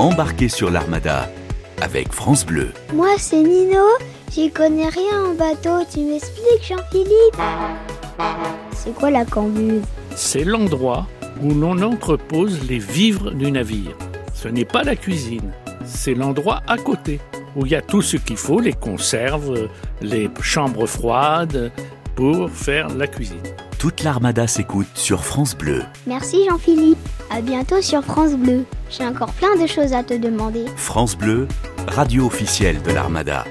Embarquez sur l'Armada avec France Bleu. Moi, c'est Nino. J'y connais rien en bateau. Tu m'expliques, Jean-Philippe? C'est quoi la cambuse C'est l'endroit où l'on entrepose les vivres du navire. Ce n'est pas la cuisine, c'est l'endroit à côté où il y a tout ce qu'il faut, les conserves, les chambres froides pour faire la cuisine. Toute l'Armada s'écoute sur France Bleu. Merci, Jean-Philippe. À bientôt sur France Bleu. J'ai encore plein de choses à te demander. France Bleu, radio officielle de l'Armada.